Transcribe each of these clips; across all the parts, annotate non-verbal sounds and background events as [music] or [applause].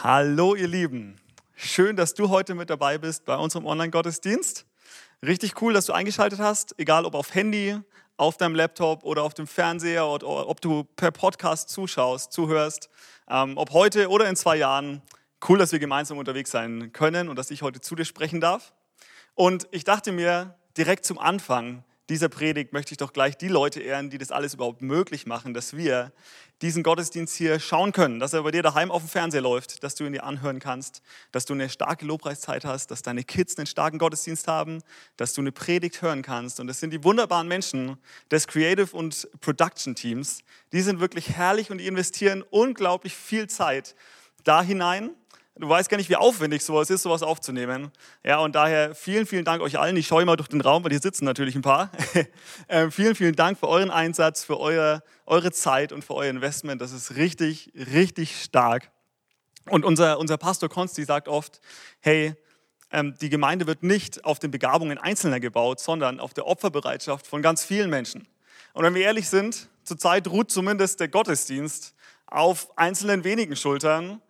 Hallo ihr Lieben, schön, dass du heute mit dabei bist bei unserem Online-Gottesdienst. Richtig cool, dass du eingeschaltet hast, egal ob auf Handy, auf deinem Laptop oder auf dem Fernseher oder ob du per Podcast zuschaust, zuhörst, ähm, ob heute oder in zwei Jahren. Cool, dass wir gemeinsam unterwegs sein können und dass ich heute zu dir sprechen darf. Und ich dachte mir direkt zum Anfang, dieser Predigt möchte ich doch gleich die Leute ehren, die das alles überhaupt möglich machen, dass wir diesen Gottesdienst hier schauen können, dass er bei dir daheim auf dem Fernseher läuft, dass du ihn dir anhören kannst, dass du eine starke Lobpreiszeit hast, dass deine Kids einen starken Gottesdienst haben, dass du eine Predigt hören kannst. Und das sind die wunderbaren Menschen des Creative und Production Teams. Die sind wirklich herrlich und die investieren unglaublich viel Zeit da hinein Du weißt gar nicht, wie aufwendig sowas ist, sowas aufzunehmen. Ja, und daher vielen, vielen Dank euch allen. Ich schaue mal durch den Raum, weil hier sitzen natürlich ein paar. [laughs] ähm, vielen, vielen Dank für euren Einsatz, für eure, eure Zeit und für euer Investment. Das ist richtig, richtig stark. Und unser, unser Pastor Konsti sagt oft, hey, ähm, die Gemeinde wird nicht auf den Begabungen Einzelner gebaut, sondern auf der Opferbereitschaft von ganz vielen Menschen. Und wenn wir ehrlich sind, zurzeit ruht zumindest der Gottesdienst auf einzelnen wenigen Schultern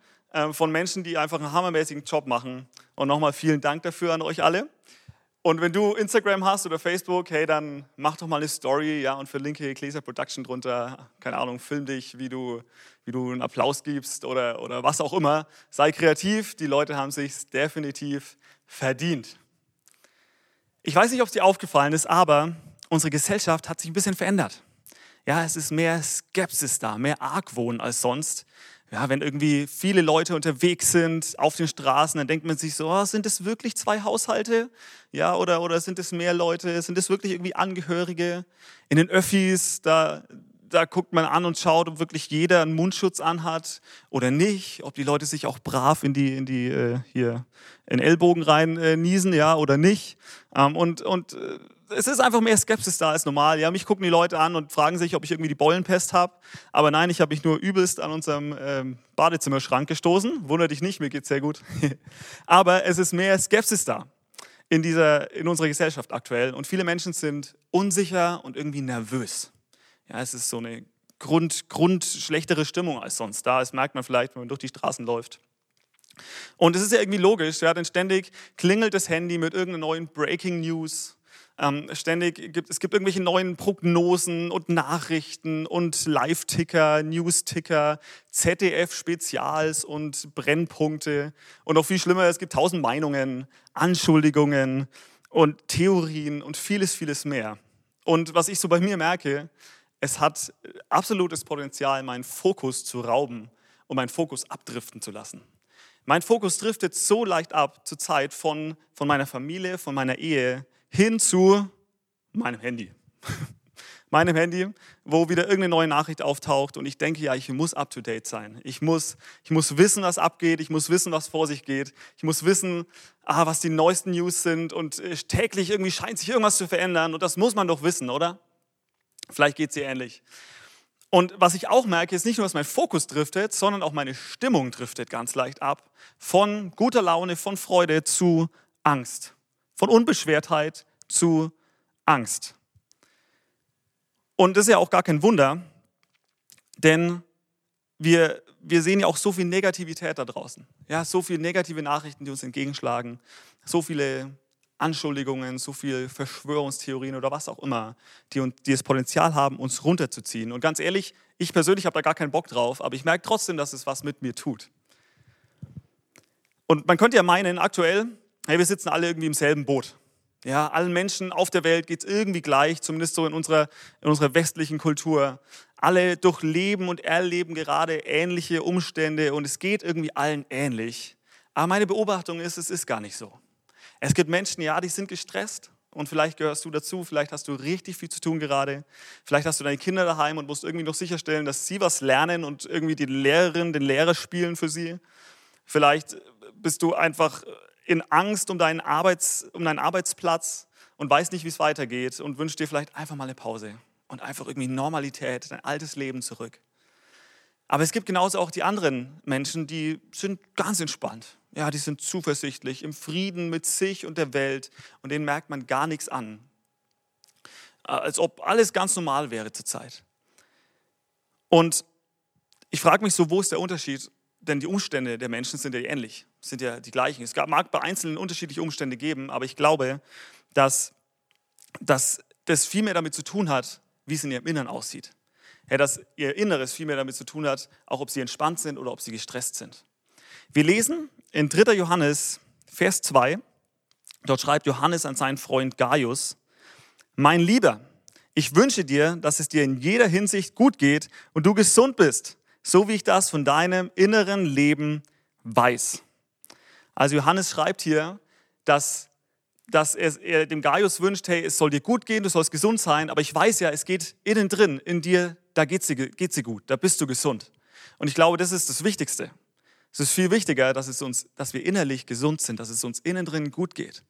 von Menschen, die einfach einen hammermäßigen Job machen. Und nochmal vielen Dank dafür an euch alle. Und wenn du Instagram hast oder Facebook, hey, dann mach doch mal eine Story, ja, und verlinke Ecclesia Production drunter. Keine Ahnung, film dich, wie du, wie du einen Applaus gibst oder, oder was auch immer. Sei kreativ, die Leute haben sich definitiv verdient. Ich weiß nicht, ob es dir aufgefallen ist, aber unsere Gesellschaft hat sich ein bisschen verändert. Ja, es ist mehr Skepsis da, mehr Argwohn als sonst ja, wenn irgendwie viele Leute unterwegs sind auf den Straßen, dann denkt man sich so, oh, sind es wirklich zwei Haushalte? Ja, oder, oder sind es mehr Leute? Sind es wirklich irgendwie Angehörige? In den Öffis, da, da guckt man an und schaut, ob wirklich jeder einen Mundschutz anhat oder nicht, ob die Leute sich auch brav in die, in die äh, hier in Ellbogen rein äh, niesen, ja, oder nicht. Ähm, und, und äh, es ist einfach mehr Skepsis da als normal. Ja, mich gucken die Leute an und fragen sich, ob ich irgendwie die Bollenpest habe. Aber nein, ich habe mich nur übelst an unserem ähm, Badezimmerschrank gestoßen. Wunder dich nicht, mir geht es sehr gut. [laughs] Aber es ist mehr Skepsis da in, dieser, in unserer Gesellschaft aktuell. Und viele Menschen sind unsicher und irgendwie nervös. Ja, es ist so eine Grund, Grund schlechtere Stimmung als sonst da. Das merkt man vielleicht, wenn man durch die Straßen läuft. Und es ist ja irgendwie logisch, ja, denn ständig klingelt das Handy mit irgendeiner neuen Breaking News ähm, ständig gibt es gibt irgendwelche neuen Prognosen und Nachrichten und Live-Ticker, News-Ticker, ZDF-Spezials und Brennpunkte. Und noch viel schlimmer, es gibt tausend Meinungen, Anschuldigungen und Theorien und vieles, vieles mehr. Und was ich so bei mir merke, es hat absolutes Potenzial, meinen Fokus zu rauben und meinen Fokus abdriften zu lassen. Mein Fokus driftet so leicht ab zur Zeit von, von meiner Familie, von meiner Ehe, hin zu meinem Handy. [laughs] meinem Handy, wo wieder irgendeine neue Nachricht auftaucht und ich denke, ja, ich muss up-to-date sein. Ich muss, ich muss wissen, was abgeht, ich muss wissen, was vor sich geht. Ich muss wissen, ah, was die neuesten News sind und äh, täglich irgendwie scheint sich irgendwas zu verändern und das muss man doch wissen, oder? Vielleicht geht es dir ähnlich. Und was ich auch merke, ist nicht nur, dass mein Fokus driftet, sondern auch meine Stimmung driftet ganz leicht ab. Von guter Laune, von Freude zu Angst. Von Unbeschwertheit zu Angst. Und das ist ja auch gar kein Wunder, denn wir, wir sehen ja auch so viel Negativität da draußen. Ja, so viele negative Nachrichten, die uns entgegenschlagen, so viele Anschuldigungen, so viele Verschwörungstheorien oder was auch immer, die, uns, die das Potenzial haben, uns runterzuziehen. Und ganz ehrlich, ich persönlich habe da gar keinen Bock drauf, aber ich merke trotzdem, dass es was mit mir tut. Und man könnte ja meinen, aktuell hey, wir sitzen alle irgendwie im selben Boot. Ja, allen Menschen auf der Welt geht es irgendwie gleich, zumindest so in unserer, in unserer westlichen Kultur. Alle durchleben und erleben gerade ähnliche Umstände und es geht irgendwie allen ähnlich. Aber meine Beobachtung ist, es ist gar nicht so. Es gibt Menschen, ja, die sind gestresst und vielleicht gehörst du dazu, vielleicht hast du richtig viel zu tun gerade. Vielleicht hast du deine Kinder daheim und musst irgendwie noch sicherstellen, dass sie was lernen und irgendwie die Lehrerin, den Lehrer spielen für sie. Vielleicht bist du einfach in Angst um deinen, Arbeits, um deinen Arbeitsplatz und weißt nicht, wie es weitergeht und wünschst dir vielleicht einfach mal eine Pause und einfach irgendwie Normalität, dein altes Leben zurück. Aber es gibt genauso auch die anderen Menschen, die sind ganz entspannt. Ja, die sind zuversichtlich, im Frieden mit sich und der Welt und denen merkt man gar nichts an. Als ob alles ganz normal wäre zurzeit. Und ich frage mich so, wo ist der Unterschied denn die Umstände der Menschen sind ja ähnlich, sind ja die gleichen. Es mag bei Einzelnen unterschiedliche Umstände geben, aber ich glaube, dass, dass das viel mehr damit zu tun hat, wie es in ihrem Innern aussieht. Ja, dass ihr Inneres viel mehr damit zu tun hat, auch ob sie entspannt sind oder ob sie gestresst sind. Wir lesen in 3. Johannes, Vers 2, dort schreibt Johannes an seinen Freund Gaius, mein Lieber, ich wünsche dir, dass es dir in jeder Hinsicht gut geht und du gesund bist, so wie ich das von deinem inneren Leben weiß. Also Johannes schreibt hier, dass, dass er, er dem Gaius wünscht, hey, es soll dir gut gehen, du sollst gesund sein, aber ich weiß ja, es geht innen drin, in dir, da geht es dir, geht's dir gut, da bist du gesund. Und ich glaube, das ist das Wichtigste. Es ist viel wichtiger, dass, es uns, dass wir innerlich gesund sind, dass es uns innen drin gut geht.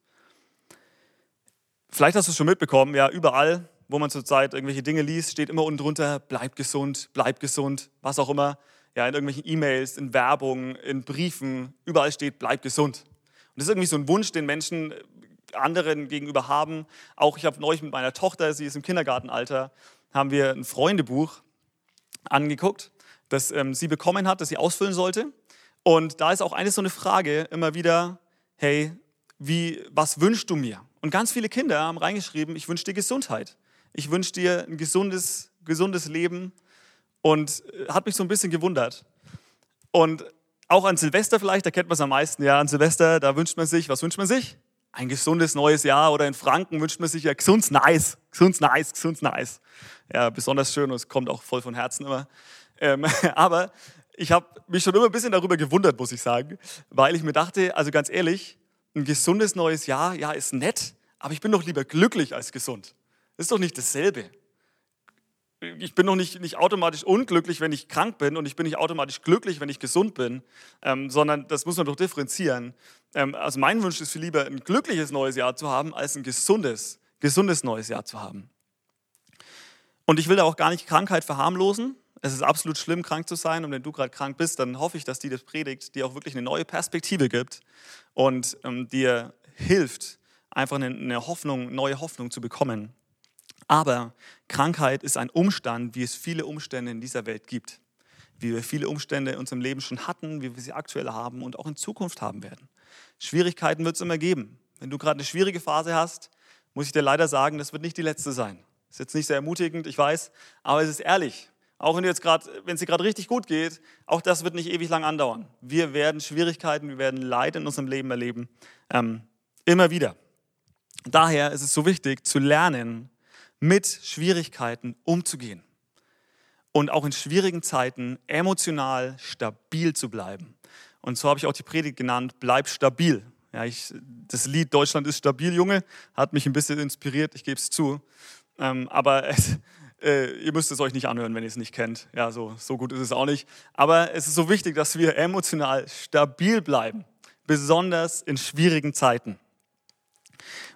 Vielleicht hast du es schon mitbekommen, ja, überall, wo man zurzeit irgendwelche Dinge liest, steht immer unten drunter, bleib gesund, bleib gesund, was auch immer. Ja, in irgendwelchen E-Mails, in Werbung, in Briefen, überall steht, bleib gesund. Und das ist irgendwie so ein Wunsch, den Menschen äh, anderen gegenüber haben. Auch ich habe neulich mit meiner Tochter, sie ist im Kindergartenalter, haben wir ein Freundebuch angeguckt, das ähm, sie bekommen hat, das sie ausfüllen sollte. Und da ist auch eine so eine Frage immer wieder, hey, wie, was wünschst du mir? Und ganz viele Kinder haben reingeschrieben, ich wünsche dir Gesundheit. Ich wünsche dir ein gesundes, gesundes Leben und äh, hat mich so ein bisschen gewundert. Und auch an Silvester vielleicht, da kennt man es am meisten. Ja, an Silvester, da wünscht man sich, was wünscht man sich? Ein gesundes neues Jahr oder in Franken wünscht man sich ja gesund nice, gesund nice, gesund nice. Ja, besonders schön und es kommt auch voll von Herzen immer. Ähm, [laughs] aber ich habe mich schon immer ein bisschen darüber gewundert, muss ich sagen, weil ich mir dachte, also ganz ehrlich, ein gesundes neues Jahr, ja, ist nett, aber ich bin doch lieber glücklich als gesund. Das ist doch nicht dasselbe. Ich bin doch nicht, nicht automatisch unglücklich, wenn ich krank bin und ich bin nicht automatisch glücklich, wenn ich gesund bin, ähm, sondern das muss man doch differenzieren. Ähm, also mein Wunsch ist viel lieber, ein glückliches neues Jahr zu haben, als ein gesundes, gesundes neues Jahr zu haben. Und ich will da auch gar nicht Krankheit verharmlosen. Es ist absolut schlimm, krank zu sein. Und wenn du gerade krank bist, dann hoffe ich, dass die das predigt, dir auch wirklich eine neue Perspektive gibt und ähm, dir hilft, einfach eine, eine Hoffnung, neue Hoffnung zu bekommen. Aber Krankheit ist ein Umstand, wie es viele Umstände in dieser Welt gibt. Wie wir viele Umstände in unserem Leben schon hatten, wie wir sie aktuell haben und auch in Zukunft haben werden. Schwierigkeiten wird es immer geben. Wenn du gerade eine schwierige Phase hast, muss ich dir leider sagen, das wird nicht die letzte sein. Ist jetzt nicht sehr ermutigend, ich weiß, aber es ist ehrlich. Auch wenn jetzt gerade, wenn es dir gerade richtig gut geht, auch das wird nicht ewig lang andauern. Wir werden Schwierigkeiten, wir werden Leid in unserem Leben erleben, ähm, immer wieder. Daher ist es so wichtig zu lernen, mit Schwierigkeiten umzugehen und auch in schwierigen Zeiten emotional stabil zu bleiben. Und so habe ich auch die Predigt genannt, bleib stabil. Ja, ich, das Lied Deutschland ist stabil, Junge, hat mich ein bisschen inspiriert, ich gebe es zu. Ähm, aber [laughs] es, äh, ihr müsst es euch nicht anhören, wenn ihr es nicht kennt. Ja, so, so gut ist es auch nicht. Aber es ist so wichtig, dass wir emotional stabil bleiben, besonders in schwierigen Zeiten.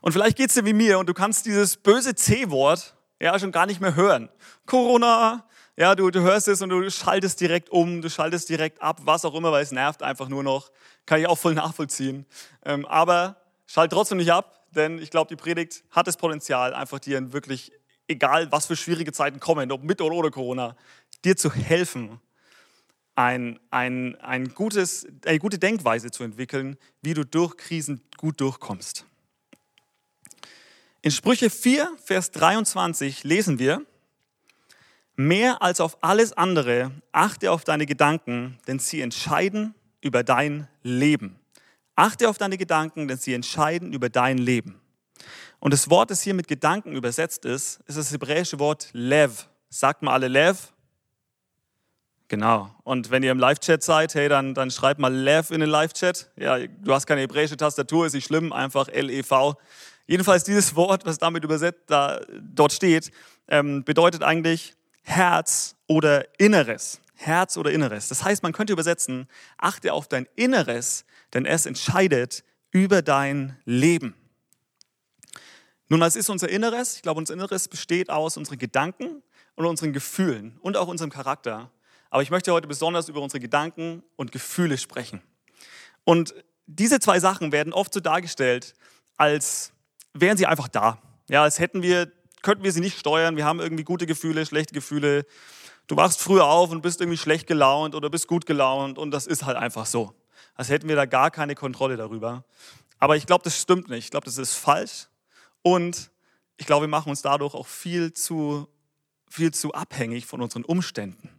Und vielleicht geht es dir wie mir und du kannst dieses böse C-Wort ja schon gar nicht mehr hören. Corona, ja, du, du hörst es und du schaltest direkt um, du schaltest direkt ab, was auch immer, weil es nervt einfach nur noch. Kann ich auch voll nachvollziehen. Ähm, aber schalt trotzdem nicht ab, denn ich glaube, die Predigt hat das Potenzial, einfach dir wirklich, egal was für schwierige Zeiten kommen, ob mit oder ohne Corona, dir zu helfen, ein, ein, ein gutes, eine gute Denkweise zu entwickeln, wie du durch Krisen gut durchkommst. In Sprüche 4, Vers 23 lesen wir, mehr als auf alles andere achte auf deine Gedanken, denn sie entscheiden über dein Leben. Achte auf deine Gedanken, denn sie entscheiden über dein Leben. Und das Wort, das hier mit Gedanken übersetzt ist, ist das hebräische Wort Lev. Sagt mal alle Lev? Genau. Und wenn ihr im Live-Chat seid, hey, dann, dann schreibt mal Lev in den Live-Chat. Ja, du hast keine hebräische Tastatur, ist nicht schlimm, einfach L-E-V. Jedenfalls dieses Wort, was damit übersetzt da, dort steht, ähm, bedeutet eigentlich Herz oder Inneres. Herz oder Inneres. Das heißt, man könnte übersetzen, achte auf dein Inneres, denn es entscheidet über dein Leben. Nun, was ist unser Inneres? Ich glaube, unser Inneres besteht aus unseren Gedanken und unseren Gefühlen und auch unserem Charakter. Aber ich möchte heute besonders über unsere Gedanken und Gefühle sprechen. Und diese zwei Sachen werden oft so dargestellt, als wären sie einfach da. Ja, als hätten wir, könnten wir sie nicht steuern. Wir haben irgendwie gute Gefühle, schlechte Gefühle, du wachst früher auf und bist irgendwie schlecht gelaunt oder bist gut gelaunt und das ist halt einfach so. Als hätten wir da gar keine Kontrolle darüber. Aber ich glaube, das stimmt nicht. Ich glaube, das ist falsch. Und ich glaube, wir machen uns dadurch auch viel zu, viel zu abhängig von unseren Umständen.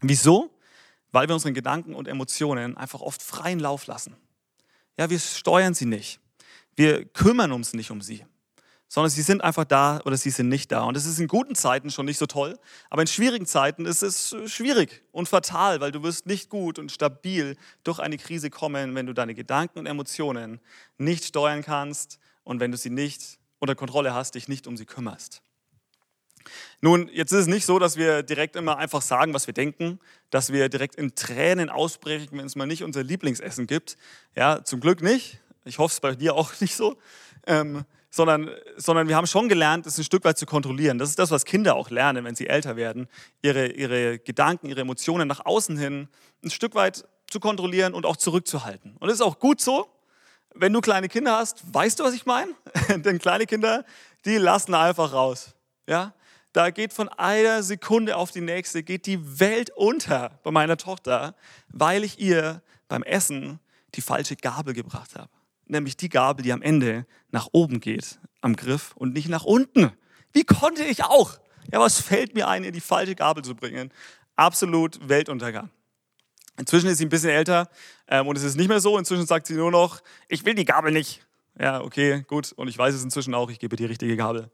Wieso? Weil wir unseren Gedanken und Emotionen einfach oft freien Lauf lassen. Ja, wir steuern sie nicht. Wir kümmern uns nicht um sie sondern sie sind einfach da oder sie sind nicht da. Und das ist in guten Zeiten schon nicht so toll, aber in schwierigen Zeiten ist es schwierig und fatal, weil du wirst nicht gut und stabil durch eine Krise kommen, wenn du deine Gedanken und Emotionen nicht steuern kannst und wenn du sie nicht unter Kontrolle hast, dich nicht um sie kümmerst. Nun, jetzt ist es nicht so, dass wir direkt immer einfach sagen, was wir denken, dass wir direkt in Tränen ausbrechen, wenn es mal nicht unser Lieblingsessen gibt. Ja, zum Glück nicht. Ich hoffe es bei dir auch [laughs] nicht so. Ähm, sondern, sondern wir haben schon gelernt, es ein Stück weit zu kontrollieren. Das ist das, was Kinder auch lernen, wenn sie älter werden, ihre, ihre Gedanken, ihre Emotionen nach außen hin ein Stück weit zu kontrollieren und auch zurückzuhalten. Und das ist auch gut so. Wenn du kleine Kinder hast, weißt du, was ich meine? [laughs] Denn kleine Kinder, die lassen einfach raus. Ja? Da geht von einer Sekunde auf die nächste, geht die Welt unter bei meiner Tochter, weil ich ihr beim Essen die falsche Gabel gebracht habe nämlich die Gabel, die am Ende nach oben geht am Griff und nicht nach unten. Wie konnte ich auch? Ja, was fällt mir ein, ihr die falsche Gabel zu bringen? Absolut Weltuntergang. Inzwischen ist sie ein bisschen älter ähm, und es ist nicht mehr so. Inzwischen sagt sie nur noch, ich will die Gabel nicht. Ja, okay, gut. Und ich weiß es inzwischen auch, ich gebe die richtige Gabel.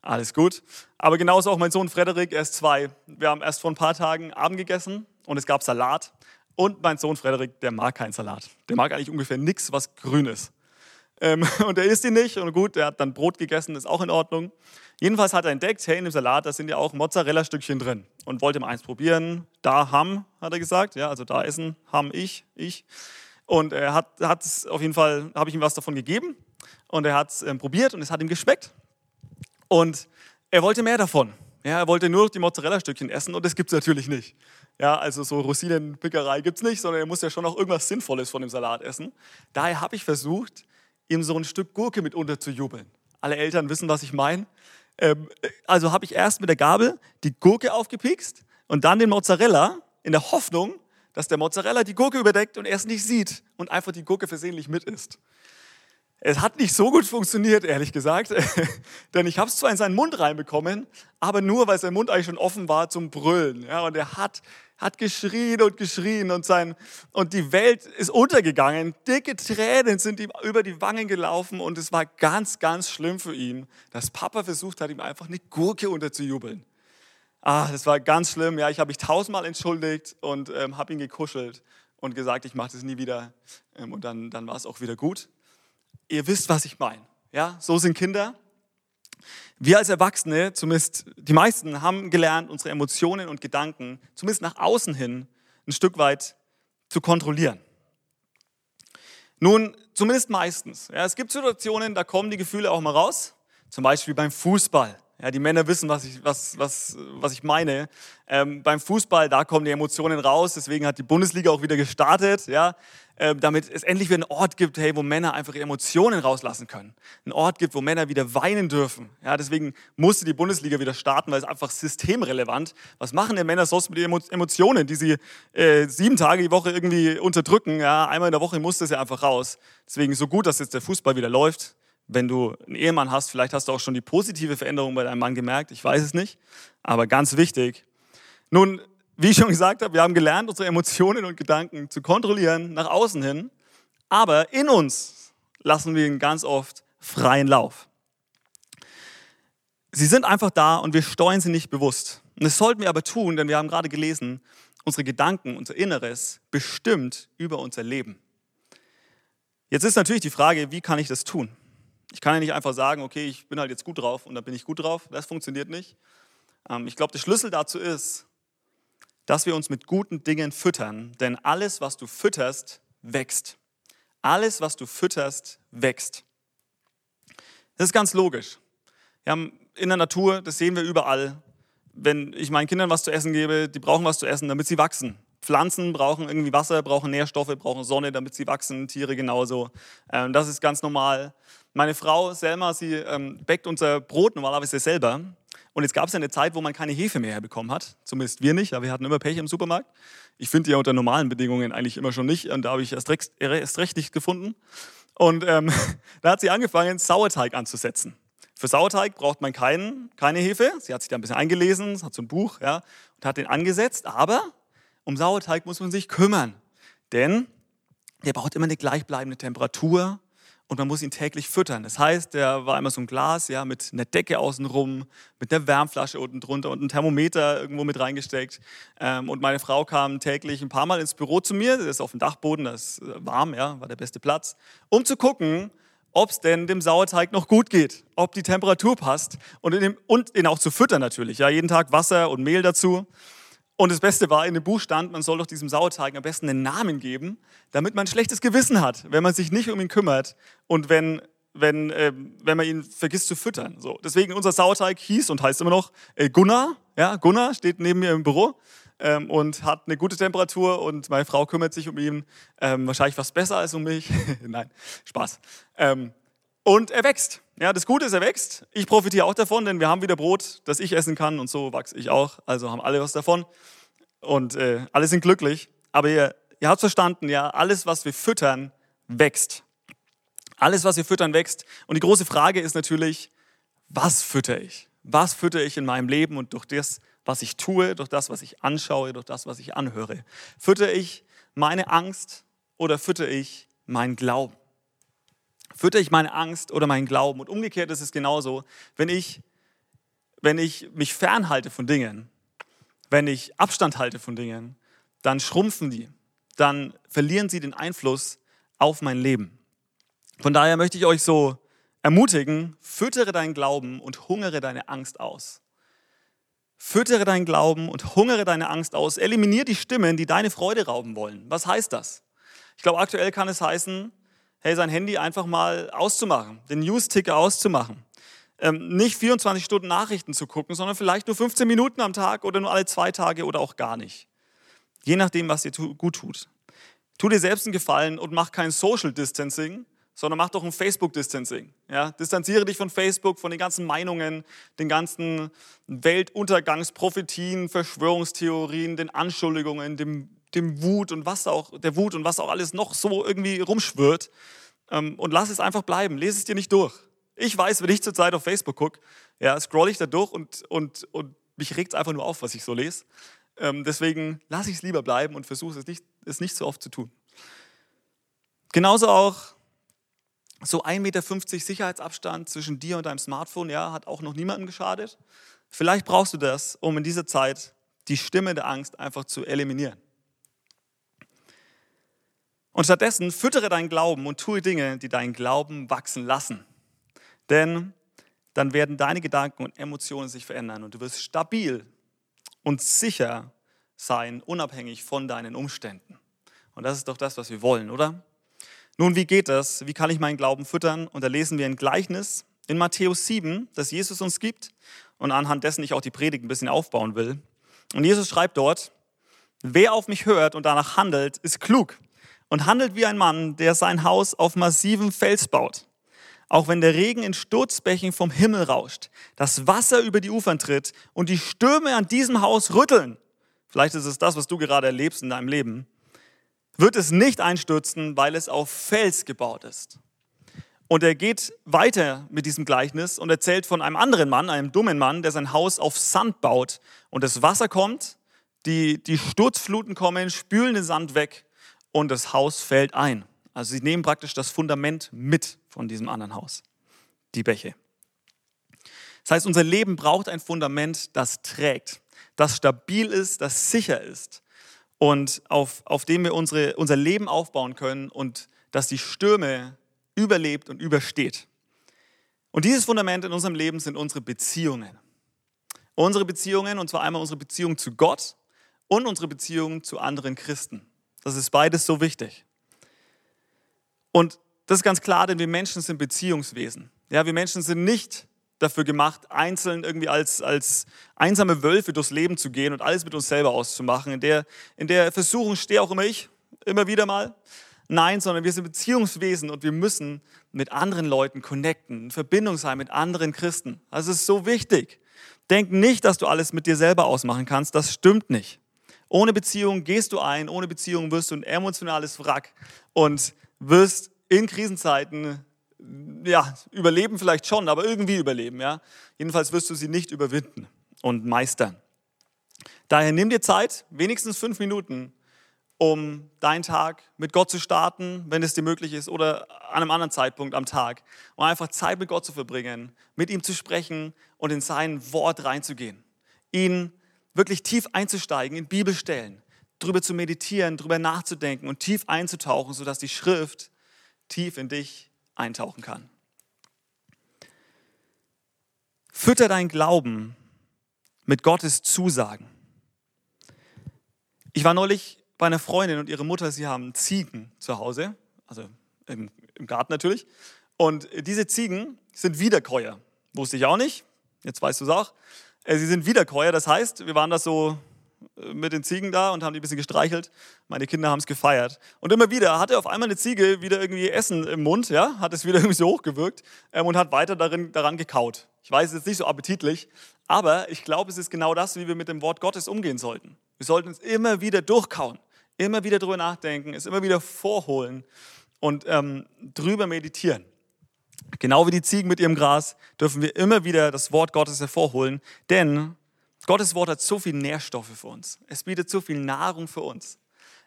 Alles gut. Aber genauso auch mein Sohn Frederik, er ist zwei. Wir haben erst vor ein paar Tagen Abend gegessen und es gab Salat. Und mein Sohn Frederik, der mag keinen Salat. Der mag eigentlich ungefähr nichts, was grün ist. Ähm, [laughs] und er isst ihn nicht. Und gut, er hat dann Brot gegessen, ist auch in Ordnung. Jedenfalls hat er entdeckt, hey, in dem Salat, da sind ja auch Mozzarella-Stückchen drin. Und wollte mal eins probieren. Da ham, hat er gesagt. Ja, also da essen, ham ich, ich. Und er hat, hat auf jeden Fall, habe ich ihm was davon gegeben. Und er hat es ähm, probiert und es hat ihm geschmeckt. Und er wollte mehr davon. Ja, er wollte nur noch die Mozzarella-Stückchen essen und das gibt es natürlich nicht. Ja, also so Rosinenpickerei gibt es nicht, sondern er muss ja schon auch irgendwas Sinnvolles von dem Salat essen. Daher habe ich versucht, ihm so ein Stück Gurke mit unterzujubeln. Alle Eltern wissen, was ich meine. Ähm, also habe ich erst mit der Gabel die Gurke aufgepikst und dann den Mozzarella in der Hoffnung, dass der Mozzarella die Gurke überdeckt und er es nicht sieht und einfach die Gurke versehentlich mit isst. Es hat nicht so gut funktioniert, ehrlich gesagt, [laughs] denn ich habe es zwar in seinen Mund reinbekommen, aber nur, weil sein Mund eigentlich schon offen war zum Brüllen. Ja, und er hat, hat geschrien und geschrien und, sein, und die Welt ist untergegangen. Dicke Tränen sind ihm über die Wangen gelaufen und es war ganz, ganz schlimm für ihn, dass Papa versucht hat, ihm einfach eine Gurke unterzujubeln. Ah, das war ganz schlimm. Ja, ich habe mich tausendmal entschuldigt und ähm, habe ihn gekuschelt und gesagt, ich mache das nie wieder. Ähm, und dann, dann war es auch wieder gut ihr wisst, was ich meine. Ja, so sind Kinder. Wir als Erwachsene, zumindest die meisten, haben gelernt, unsere Emotionen und Gedanken, zumindest nach außen hin, ein Stück weit zu kontrollieren. Nun, zumindest meistens. Ja, es gibt Situationen, da kommen die Gefühle auch mal raus. Zum Beispiel beim Fußball. Ja, die Männer wissen, was ich, was, was, was ich meine. Ähm, beim Fußball, da kommen die Emotionen raus. Deswegen hat die Bundesliga auch wieder gestartet. Ja? äh, damit es endlich wieder einen Ort gibt, hey, wo Männer einfach ihre Emotionen rauslassen können. Ein Ort gibt, wo Männer wieder weinen dürfen. Ja, deswegen musste die Bundesliga wieder starten, weil es einfach systemrelevant. Was machen denn Männer sonst mit ihren Emotionen, die sie äh, sieben Tage die Woche irgendwie unterdrücken? Ja, einmal in der Woche muss das ja einfach raus. Deswegen so gut, dass jetzt der Fußball wieder läuft. Wenn du einen Ehemann hast, vielleicht hast du auch schon die positive Veränderung bei deinem Mann gemerkt. Ich weiß es nicht. Aber ganz wichtig. Nun, wie ich schon gesagt habe, wir haben gelernt, unsere Emotionen und Gedanken zu kontrollieren nach außen hin, aber in uns lassen wir ihn ganz oft freien Lauf. Sie sind einfach da und wir steuern sie nicht bewusst. Und das sollten wir aber tun, denn wir haben gerade gelesen, unsere Gedanken, unser Inneres bestimmt über unser Leben. Jetzt ist natürlich die Frage, wie kann ich das tun? Ich kann ja nicht einfach sagen, okay, ich bin halt jetzt gut drauf und dann bin ich gut drauf. Das funktioniert nicht. Ähm, ich glaube, der Schlüssel dazu ist, dass wir uns mit guten Dingen füttern, denn alles, was du fütterst, wächst. Alles, was du fütterst, wächst. Das ist ganz logisch. Wir haben in der Natur, das sehen wir überall, wenn ich meinen Kindern was zu essen gebe, die brauchen was zu essen, damit sie wachsen. Pflanzen brauchen irgendwie Wasser, brauchen Nährstoffe, brauchen Sonne, damit sie wachsen, Tiere genauso. Ähm, das ist ganz normal. Meine Frau Selma, sie ähm, bäckt unser Brot normalerweise selber Und jetzt gab es eine Zeit, wo man keine Hefe mehr herbekommen hat. Zumindest wir nicht, aber wir hatten immer Pech im Supermarkt. Ich finde die ja unter normalen Bedingungen eigentlich immer schon nicht. Und da habe ich erst recht, erst recht nicht gefunden. Und ähm, [laughs] da hat sie angefangen, Sauerteig anzusetzen. Für Sauerteig braucht man keinen, keine Hefe. Sie hat sich da ein bisschen eingelesen, hat so ein Buch ja, und hat den angesetzt. Aber um Sauerteig muss man sich kümmern. Denn der braucht immer eine gleichbleibende Temperatur und man muss ihn täglich füttern. Das heißt, der war immer so ein Glas ja, mit einer Decke außenrum, mit einer Wärmflasche unten drunter und ein Thermometer irgendwo mit reingesteckt. Ähm, und meine Frau kam täglich ein paar Mal ins Büro zu mir, das ist auf dem Dachboden, das ist äh, warm, ja, war der beste Platz, um zu gucken, ob es denn dem Sauerteig noch gut geht, ob die Temperatur passt und, dem, und ihn auch zu füttern natürlich. Ja, jeden Tag Wasser und Mehl dazu. Und das Beste war, in dem Buch stand, man soll doch diesem Sauerteig am besten einen Namen geben, damit man ein schlechtes Gewissen hat, wenn man sich nicht um ihn kümmert und wenn, wenn, äh, wenn man ihn vergisst zu füttern. So. Deswegen unser Sauerteig hieß und heißt immer noch äh, Gunnar. Ja, Gunnar steht neben mir im Büro ähm, und hat eine gute Temperatur und meine Frau kümmert sich um ihn. Ähm, wahrscheinlich was besser als um mich. [laughs] Nein, Spaß. Ähm, und er wächst. Ja, das Gute ist, er wächst. Ich profitiere auch davon, denn wir haben wieder Brot, das ich essen kann und so wachse ich auch. Also haben alle was davon und äh, alle sind glücklich. Aber ihr, ihr habt verstanden, ja, alles, was wir füttern, wächst. Alles, was wir füttern, wächst. Und die große Frage ist natürlich, was fütter ich? Was fütter ich in meinem Leben und durch das, was ich tue, durch das, was ich anschaue, durch das, was ich anhöre? Fütter ich meine Angst oder fütter ich meinen Glauben? Fütter ich meine Angst oder meinen Glauben? Und umgekehrt ist es genauso, wenn ich, wenn ich mich fernhalte von Dingen, wenn ich Abstand halte von Dingen, dann schrumpfen die, dann verlieren sie den Einfluss auf mein Leben. Von daher möchte ich euch so ermutigen, füttere deinen Glauben und hungere deine Angst aus. Füttere deinen Glauben und hungere deine Angst aus. Eliminiere die Stimmen, die deine Freude rauben wollen. Was heißt das? Ich glaube, aktuell kann es heißen, hey, sein Handy einfach mal auszumachen, den News-Ticker auszumachen. Ähm, nicht 24 Stunden Nachrichten zu gucken, sondern vielleicht nur 15 Minuten am Tag oder nur alle zwei Tage oder auch gar nicht. Je nachdem, was dir gut tut. Tu dir selbst einen Gefallen und mach kein Social Distancing, sondern mach doch ein Facebook Distancing. Ja? Distanziere dich von Facebook, von den ganzen Meinungen, den ganzen Weltuntergangsprophetien, Verschwörungstheorien, den Anschuldigungen, dem dem Wut und was auch, der Wut und was auch alles noch so irgendwie rumschwirrt. Ähm, und lass es einfach bleiben. Lese es dir nicht durch. Ich weiß, wenn ich zurzeit auf Facebook gucke, ja, scroll ich da durch und, und, und mich regt es einfach nur auf, was ich so lese. Ähm, deswegen lasse ich es lieber bleiben und versuche es nicht, es nicht so oft zu tun. Genauso auch so 1,50 Meter Sicherheitsabstand zwischen dir und deinem Smartphone, ja, hat auch noch niemandem geschadet. Vielleicht brauchst du das, um in dieser Zeit die Stimme der Angst einfach zu eliminieren. Und stattdessen füttere deinen Glauben und tue Dinge, die deinen Glauben wachsen lassen. Denn dann werden deine Gedanken und Emotionen sich verändern und du wirst stabil und sicher sein, unabhängig von deinen Umständen. Und das ist doch das, was wir wollen, oder? Nun, wie geht das? Wie kann ich meinen Glauben füttern? Und da lesen wir ein Gleichnis in Matthäus 7, das Jesus uns gibt und anhand dessen ich auch die Predigt ein bisschen aufbauen will. Und Jesus schreibt dort, wer auf mich hört und danach handelt, ist klug und handelt wie ein Mann, der sein Haus auf massivem Fels baut. Auch wenn der Regen in Sturzbächen vom Himmel rauscht, das Wasser über die Ufern tritt und die Stürme an diesem Haus rütteln, vielleicht ist es das, was du gerade erlebst in deinem Leben, wird es nicht einstürzen, weil es auf Fels gebaut ist. Und er geht weiter mit diesem Gleichnis und erzählt von einem anderen Mann, einem dummen Mann, der sein Haus auf Sand baut und das Wasser kommt, die, die Sturzfluten kommen, spülen den Sand weg und das Haus fällt ein. Also sie nehmen praktisch das Fundament mit von diesem anderen Haus, die Bäche. Das heißt, unser Leben braucht ein Fundament, das trägt, das stabil ist, das sicher ist und auf, auf dem wir unsere, unser Leben aufbauen können und das die Stürme überlebt und übersteht. Und dieses Fundament in unserem Leben sind unsere Beziehungen. Unsere Beziehungen, und zwar einmal unsere Beziehung zu Gott und unsere Beziehung zu anderen Christen. Das ist beides so wichtig. Und das ist ganz klar, denn wir Menschen sind Beziehungswesen. Ja, wir Menschen sind nicht dafür gemacht, einzeln irgendwie als, als einsame Wölfe durchs Leben zu gehen und alles mit uns selber auszumachen. In der, in der Versuchung stehe auch immer ich, immer wieder mal. Nein, sondern wir sind Beziehungswesen und wir müssen mit anderen Leuten connecten, in Verbindung sein mit anderen Christen. Das ist so wichtig. Denk nicht, dass du alles mit dir selber ausmachen kannst. Das stimmt nicht. Ohne Beziehung gehst du ein, ohne Beziehung wirst du ein emotionales Wrack und wirst in Krisenzeiten ja, überleben vielleicht schon, aber irgendwie überleben, ja. Jedenfalls wirst du sie nicht überwinden und meistern. Daher nimm dir Zeit, wenigstens fünf Minuten, um deinen Tag mit Gott zu starten, wenn es dir möglich ist, oder an einem anderen Zeitpunkt am Tag, um einfach Zeit mit Gott zu verbringen, mit ihm zu sprechen und in sein Wort reinzugehen. Ihn wirklich tief einzusteigen in Bibelstellen, drüber zu meditieren, drüber nachzudenken und tief einzutauchen, sodass die Schrift tief in dich eintauchen kann. Fütter dein Glauben mit Gottes Zusagen. Ich war neulich bei einer Freundin und ihre Mutter, sie haben Ziegen zu Hause, also im, im Garten natürlich. Und diese Ziegen sind Wiederkäuer. Wusste ich auch nicht, jetzt weißt du es auch. Äh, sie sind Wiederkäuer, das heißt, wir waren da so äh, mit den Ziegen da und haben die ein bisschen gestreichelt. Meine Kinder haben es gefeiert. Und immer wieder hatte auf einmal eine Ziege wieder irgendwie Essen im Mund, ja, hat es wieder [laughs] irgendwie so hochgewirkt ähm, und hat weiter darin, daran gekaut. Ich weiß, es ist nicht so appetitlich, aber ich glaube, es ist genau das, wie wir mit dem Wort Gottes umgehen sollten. Wir sollten es immer wieder durchkauen, immer wieder drüber nachdenken, es immer wieder vorholen und ähm, drüber meditieren. Genau wie die Ziegen mit ihrem Gras dürfen wir immer wieder das Wort Gottes hervorholen, denn Gottes Wort hat so viel Nährstoffe für uns. Es bietet so viel Nahrung für uns.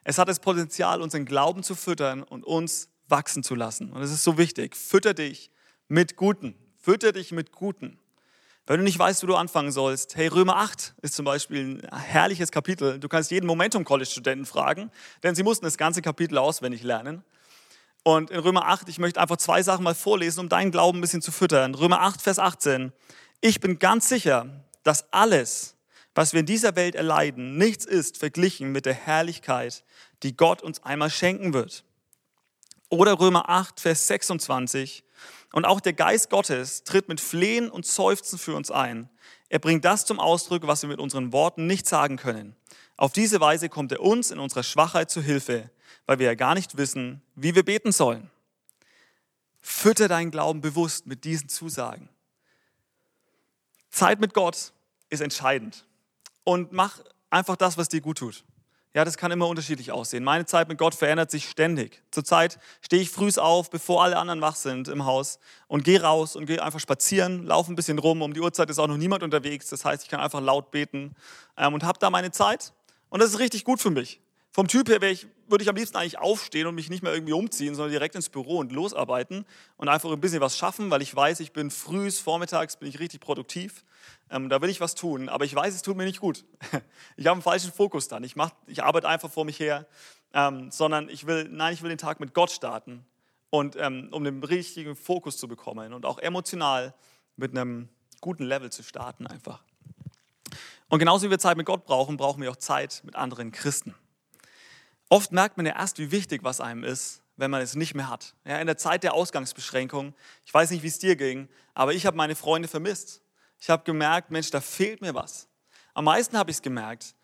Es hat das Potenzial, unseren Glauben zu füttern und uns wachsen zu lassen. Und es ist so wichtig. Fütter dich mit Guten. Fütter dich mit Guten. Wenn du nicht weißt, wo du anfangen sollst, hey, Römer 8 ist zum Beispiel ein herrliches Kapitel. Du kannst jeden Momentum-College-Studenten fragen, denn sie mussten das ganze Kapitel auswendig lernen. Und in Römer 8, ich möchte einfach zwei Sachen mal vorlesen, um deinen Glauben ein bisschen zu füttern. Römer 8, Vers 18. Ich bin ganz sicher, dass alles, was wir in dieser Welt erleiden, nichts ist verglichen mit der Herrlichkeit, die Gott uns einmal schenken wird. Oder Römer 8, Vers 26. Und auch der Geist Gottes tritt mit Flehen und Seufzen für uns ein. Er bringt das zum Ausdruck, was wir mit unseren Worten nicht sagen können. Auf diese Weise kommt er uns in unserer Schwachheit zu Hilfe, weil wir ja gar nicht wissen, wie wir beten sollen. Fütter deinen Glauben bewusst mit diesen Zusagen. Zeit mit Gott ist entscheidend. Und mach einfach das, was dir gut tut. Ja, das kann immer unterschiedlich aussehen. Meine Zeit mit Gott verändert sich ständig. Zurzeit stehe ich früh auf, bevor alle anderen wach sind im Haus und gehe raus und gehe einfach spazieren, laufe ein bisschen rum. Um die Uhrzeit ist auch noch niemand unterwegs. Das heißt, ich kann einfach laut beten ähm, und habe da meine Zeit. Und das ist richtig gut für mich. Vom Typ her ich, würde ich am liebsten eigentlich aufstehen und mich nicht mehr irgendwie umziehen, sondern direkt ins Büro und losarbeiten und einfach ein bisschen was schaffen, weil ich weiß, ich bin früh, vormittags bin ich richtig produktiv. Ähm, da will ich was tun, aber ich weiß, es tut mir nicht gut. [laughs] Ich habe einen falschen Fokus dann. Ich, mach, ich arbeite einfach vor mich her, ähm, sondern ich will, nein, ich will den Tag mit Gott starten und ähm, um den richtigen Fokus zu bekommen und auch emotional mit einem guten Level zu starten einfach. Und genauso wie wir Zeit mit Gott brauchen, brauchen wir auch Zeit mit anderen Christen. Oft merkt man ja erst, wie wichtig was einem ist, wenn man es nicht mehr hat. Ja, in der Zeit der Ausgangsbeschränkung, ich weiß nicht, wie es dir ging, aber ich habe meine Freunde vermisst. Ich habe gemerkt, Mensch, da fehlt mir was. Am meisten habe ich es gemerkt,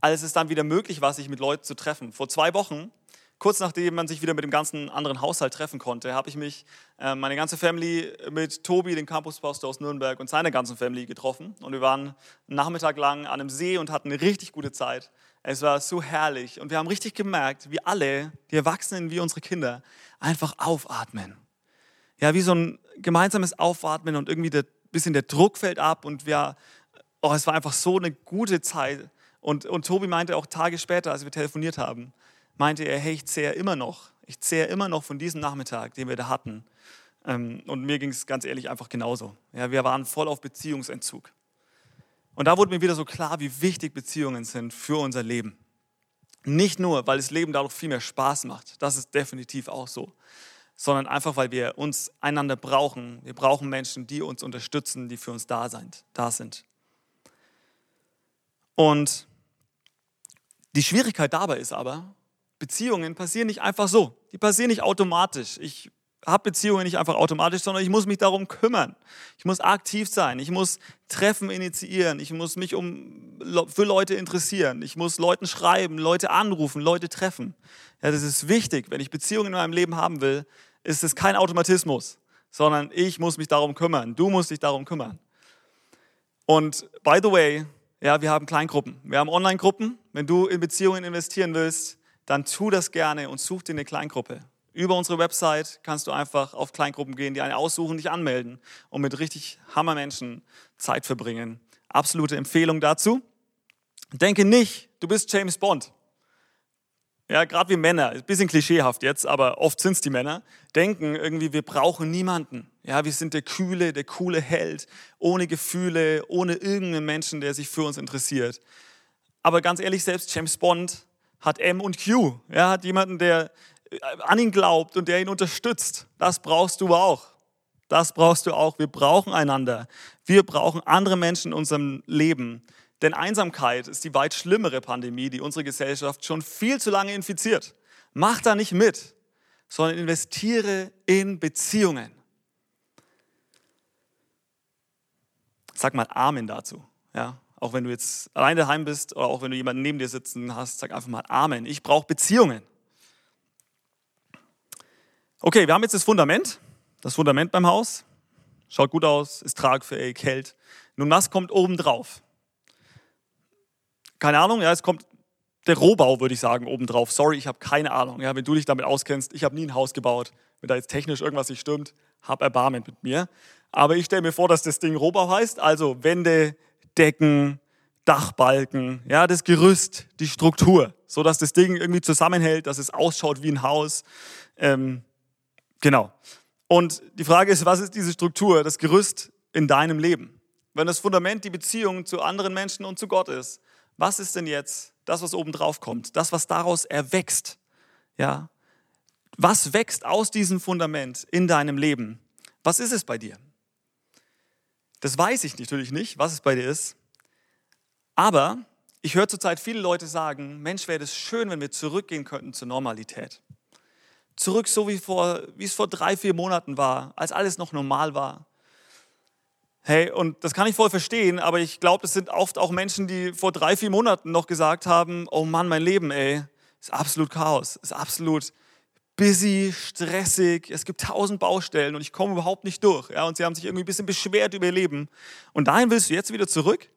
als es dann wieder möglich war, sich mit Leuten zu treffen. Vor zwei Wochen, kurz nachdem man sich wieder mit dem ganzen anderen Haushalt treffen konnte, habe ich mich, äh, meine ganze Family mit Tobi, dem Campuspastor aus Nürnberg und seiner ganzen Family getroffen. Und wir waren einen Nachmittag lang an einem See und hatten eine richtig gute Zeit. Es war so herrlich und wir haben richtig gemerkt, wie alle, die Erwachsenen wie unsere Kinder, einfach aufatmen. Ja, wie so ein gemeinsames Aufatmen und irgendwie ein bisschen der Druck fällt ab und wir, oh, es war einfach so eine gute Zeit. Und, und Tobi meinte auch Tage später, als wir telefoniert haben, meinte er, hey, ich zehre immer noch, ich zehre immer noch von diesem Nachmittag, den wir da hatten. Ähm, und mir ging es ganz ehrlich einfach genauso. Ja, wir waren voll auf Beziehungsentzug. Und da wurde mir wieder so klar, wie wichtig Beziehungen sind für unser Leben. Nicht nur, weil das Leben dadurch viel mehr Spaß macht, das ist definitiv auch so, sondern einfach, weil wir uns einander brauchen. Wir brauchen Menschen, die uns unterstützen, die für uns da sind. Da sind. Und die Schwierigkeit dabei ist aber, Beziehungen passieren nicht einfach so. Die passieren nicht automatisch. Ich habe Beziehungen nicht einfach automatisch, sondern ich muss mich darum kümmern. Ich muss aktiv sein. Ich muss Treffen initiieren. Ich muss mich um, für Leute interessieren. Ich muss Leuten schreiben, Leute anrufen, Leute treffen. Ja, das ist wichtig. Wenn ich Beziehungen in meinem Leben haben will, ist es kein Automatismus, sondern ich muss mich darum kümmern. Du musst dich darum kümmern. Und by the way, ja, wir haben Kleingruppen. Wir haben Online-Gruppen. Wenn du in Beziehungen investieren willst, dann tu das gerne und such dir eine Kleingruppe. Über unsere Website kannst du einfach auf Kleingruppen gehen, die eine aussuchen, dich anmelden und mit richtig Hammermenschen Zeit verbringen. Absolute Empfehlung dazu. Denke nicht, du bist James Bond. Ja, gerade wie Männer, ein bisschen klischeehaft jetzt, aber oft sind es die Männer, denken irgendwie, wir brauchen niemanden. Ja, wir sind der kühle, der coole Held, ohne Gefühle, ohne irgendeinen Menschen, der sich für uns interessiert. Aber ganz ehrlich, selbst James Bond hat M und Q. Er hat jemanden, der an ihn glaubt und der ihn unterstützt. Das brauchst du auch. Das brauchst du auch. Wir brauchen einander. Wir brauchen andere Menschen in unserem Leben. Denn Einsamkeit ist die weit schlimmere Pandemie, die unsere Gesellschaft schon viel zu lange infiziert. Mach da nicht mit, sondern investiere in Beziehungen. Sag mal Amen dazu. Ja? Auch wenn du jetzt allein daheim bist oder auch wenn du jemanden neben dir sitzen hast, sag einfach mal Amen. Ich brauche Beziehungen. Okay, wir haben jetzt das Fundament, das Fundament beim Haus. Schaut gut aus, ist tragfähig, hält. Nun, was kommt oben drauf? Keine Ahnung, ja, es kommt der Rohbau, würde ich sagen, oben drauf. Sorry, ich habe keine Ahnung. Ja, wenn du dich damit auskennst, ich habe nie ein Haus gebaut. Wenn da jetzt technisch irgendwas nicht stimmt, hab Erbarmen mit mir. Aber ich stelle mir vor, dass das Ding Rohbau heißt, also Wände, Decken, Dachbalken, ja, das Gerüst, die Struktur, so dass das Ding irgendwie zusammenhält, dass es ausschaut wie ein Haus. Ähm, genau. Und die Frage ist, was ist diese Struktur, das Gerüst in deinem Leben? Wenn das Fundament die Beziehung zu anderen Menschen und zu Gott ist, was ist denn jetzt das, was oben drauf kommt? Das, was daraus erwächst? Ja? Was wächst aus diesem Fundament in deinem Leben? Was ist es bei dir? Das weiß ich natürlich nicht, was es bei dir ist. Aber ich höre zurzeit viele Leute sagen, Mensch, wäre es schön, wenn wir zurückgehen könnten zur Normalität. Zurück so wie, vor, wie es vor drei, vier Monaten war, als alles noch normal war. Hey, und das kann ich voll verstehen, aber ich glaube, es sind oft auch Menschen, die vor drei, vier Monaten noch gesagt haben, oh Mann, mein Leben, ey, ist absolut Chaos, ist absolut busy, stressig, es gibt tausend Baustellen und ich komme überhaupt nicht durch. Ja, und sie haben sich irgendwie ein bisschen beschwert über ihr Leben. Und dahin willst du jetzt wieder zurück?